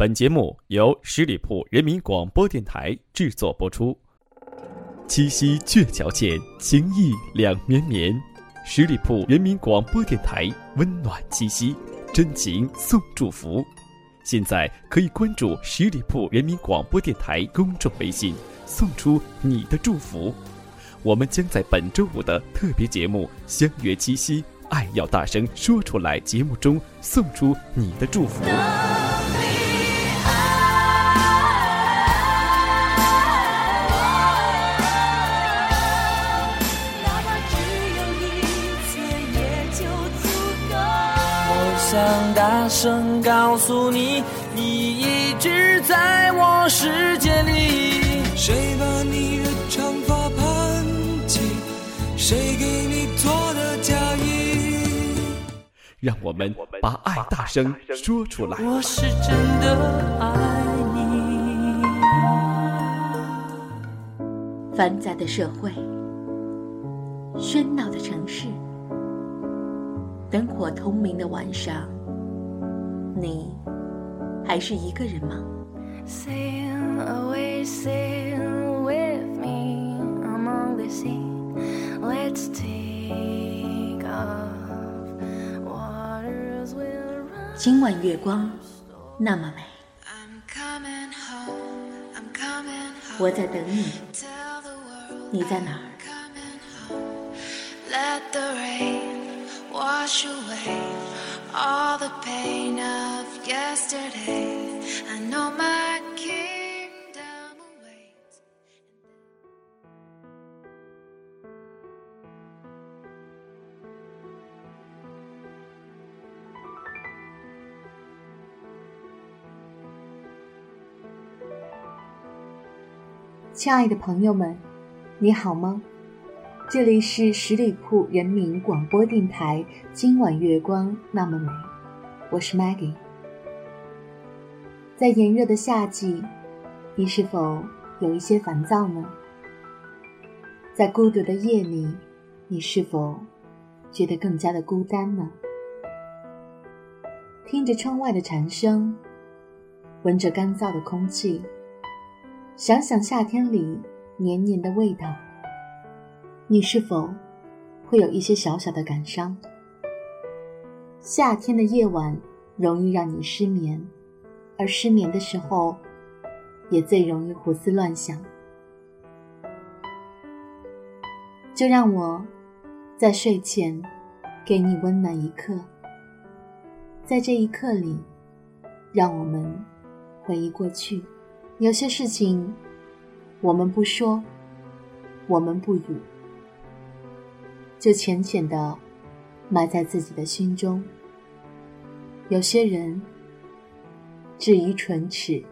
本节目由十里铺人民广播电台制作播出。七夕鹊桥见，情意两绵绵。十里铺人民广播电台温暖七夕，真情送祝福。现在可以关注十里铺人民广播电台公众微信，送出你的祝福。我们将在本周五的特别节目《相约七夕》，爱要大声说出来。节目中送出你的祝福。声告诉你，你一直在我世界里。谁把你的长发盘起？谁给你做的嫁衣？让我们把爱大声说出来。我是真的爱你。繁杂的社会，喧闹的城市。灯火通明的晚上，你还是一个人吗？今晚月光那么美，我在等你，你在哪儿？wash away all the pain of yesterday. I know my kingdom awaits. 亲爱的朋友们，你好吗？这里是十里铺人民广播电台，今晚月光那么美，我是 Maggie。在炎热的夏季，你是否有一些烦躁呢？在孤独的夜里，你是否觉得更加的孤单呢？听着窗外的蝉声，闻着干燥的空气，想想夏天里黏黏的味道。你是否会有一些小小的感伤？夏天的夜晚容易让你失眠，而失眠的时候，也最容易胡思乱想。就让我在睡前给你温暖一刻，在这一刻里，让我们回忆过去。有些事情，我们不说，我们不语。就浅浅的埋在自己的心中。有些人至于唇齿，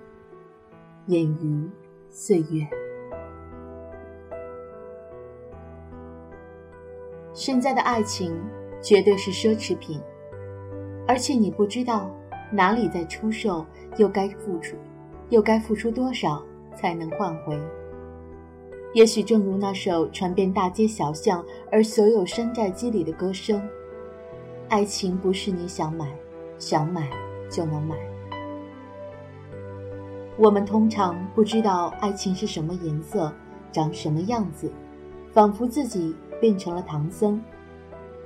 掩于岁月。现在的爱情绝对是奢侈品，而且你不知道哪里在出售，又该付出，又该付出多少才能换回。也许正如那首传遍大街小巷而所有山寨机里的歌声：“爱情不是你想买，想买就能买。”我们通常不知道爱情是什么颜色，长什么样子，仿佛自己变成了唐僧，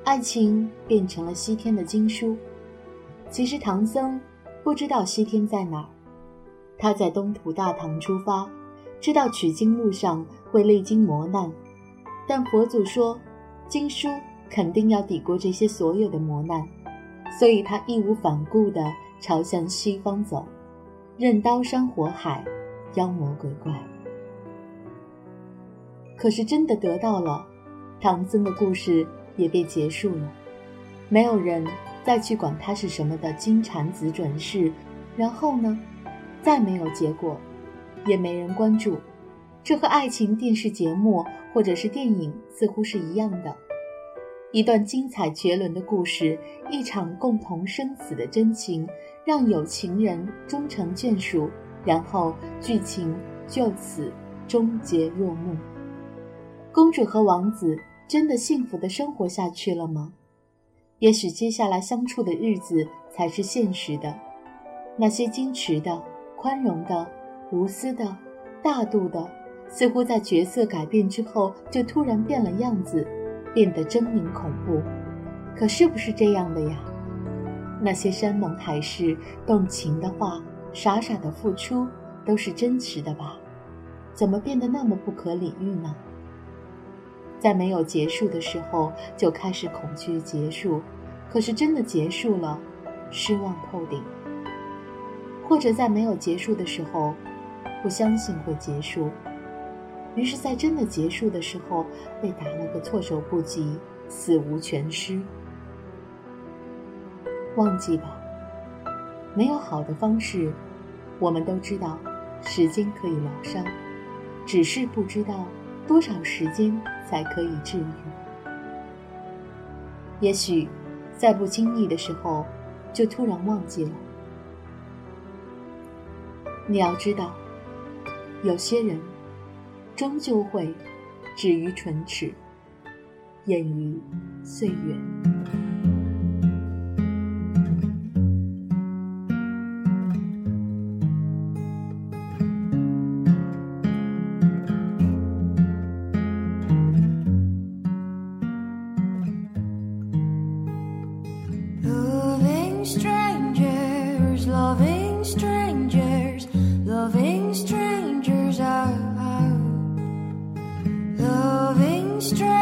爱情变成了西天的经书。其实唐僧不知道西天在哪儿，他在东土大唐出发。知道取经路上会历经磨难，但佛祖说，经书肯定要抵过这些所有的磨难，所以他义无反顾地朝向西方走，任刀山火海，妖魔鬼怪。可是真的得到了，唐僧的故事也被结束了，没有人再去管他是什么的金蝉子转世，然后呢，再没有结果。也没人关注，这和爱情电视节目或者是电影似乎是一样的。一段精彩绝伦的故事，一场共同生死的真情，让有情人终成眷属，然后剧情就此终结落幕。公主和王子真的幸福的生活下去了吗？也许接下来相处的日子才是现实的。那些矜持的。宽容的、无私的、大度的，似乎在角色改变之后就突然变了样子，变得狰狞恐怖。可是不是这样的呀？那些山盟海誓、动情的话、傻傻的付出，都是真实的吧？怎么变得那么不可理喻呢？在没有结束的时候就开始恐惧结束，可是真的结束了，失望透顶；或者在没有结束的时候，不相信会结束，于是，在真的结束的时候被打了个措手不及，死无全尸。忘记吧，没有好的方式。我们都知道，时间可以疗伤，只是不知道多少时间才可以治愈。也许，在不经意的时候，就突然忘记了。你要知道，有些人，终究会止于唇齿，掩于岁月。strength.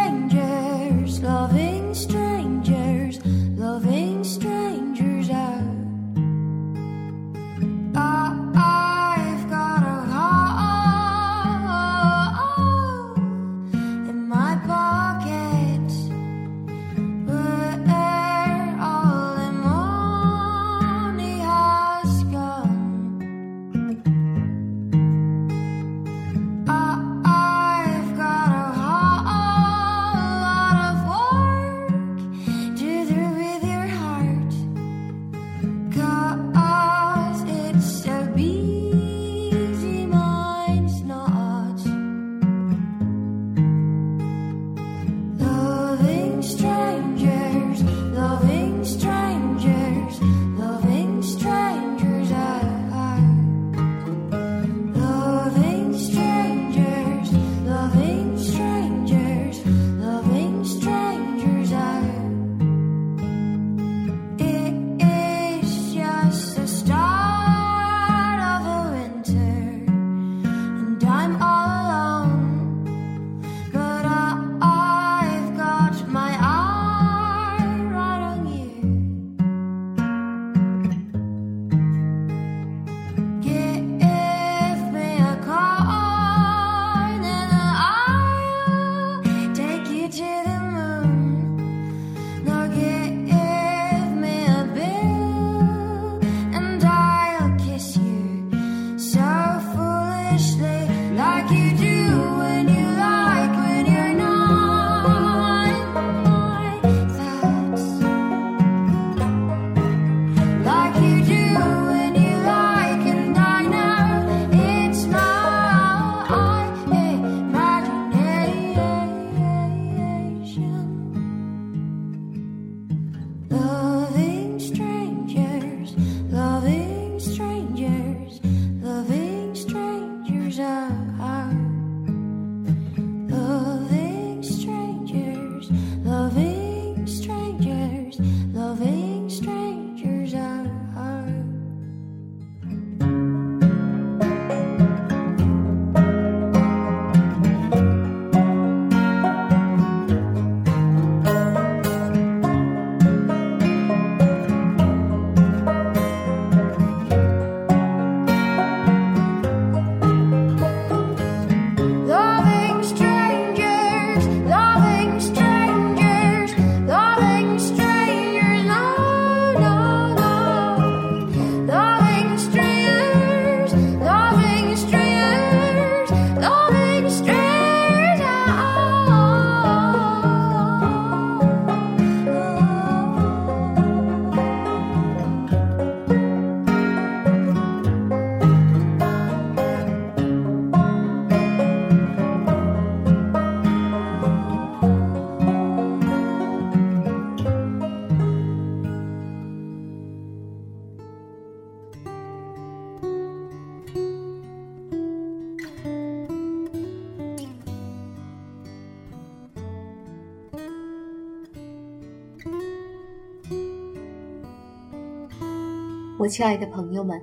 我亲爱的朋友们，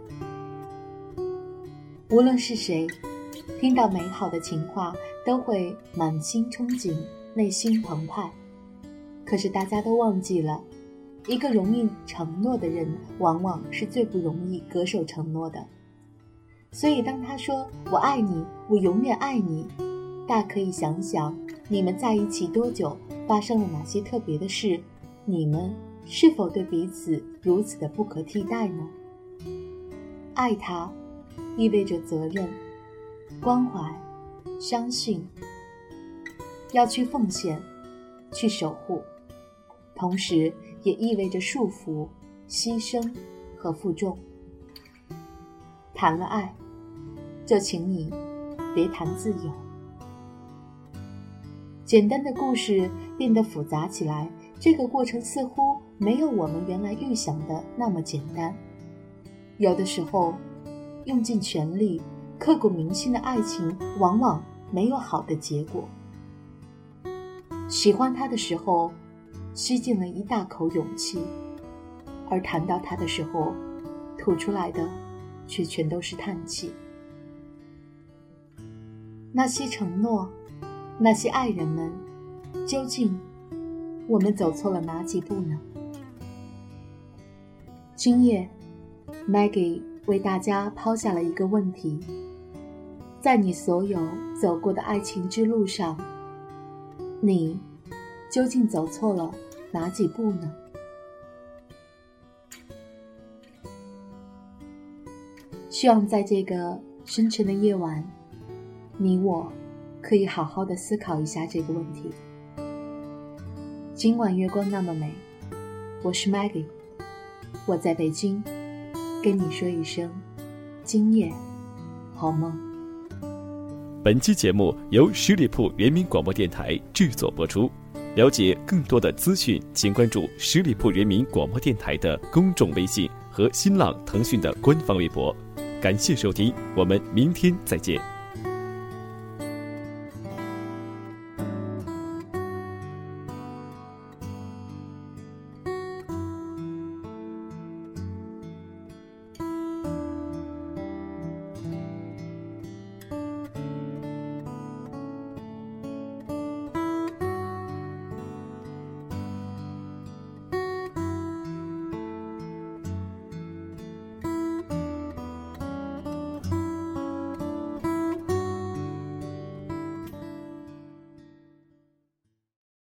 无论是谁，听到美好的情话都会满心憧憬，内心澎湃。可是大家都忘记了，一个容易承诺的人，往往是最不容易恪守承诺的。所以，当他说“我爱你，我永远爱你”，大可以想想，你们在一起多久，发生了哪些特别的事，你们是否对彼此如此的不可替代呢？爱他，意味着责任、关怀、相信，要去奉献，去守护。同时，也意味着束缚、牺牲和负重。谈了爱，就请你别谈自由。简单的故事变得复杂起来，这个过程似乎没有我们原来预想的那么简单。有的时候，用尽全力、刻骨铭心的爱情，往往没有好的结果。喜欢他的时候。吸进了一大口勇气，而谈到他的时候，吐出来的却全都是叹气。那些承诺，那些爱人们，究竟我们走错了哪几步呢？今夜，Maggie 为大家抛下了一个问题：在你所有走过的爱情之路上，你究竟走错了？哪几步呢？希望在这个深沉的夜晚，你我可以好好的思考一下这个问题。今晚月光那么美，我是 Maggie，我在北京，跟你说一声今夜好梦。本期节目由十里铺人民广播电台制作播出。了解更多的资讯，请关注十里铺人民广播电台的公众微信和新浪、腾讯的官方微博。感谢收听，我们明天再见。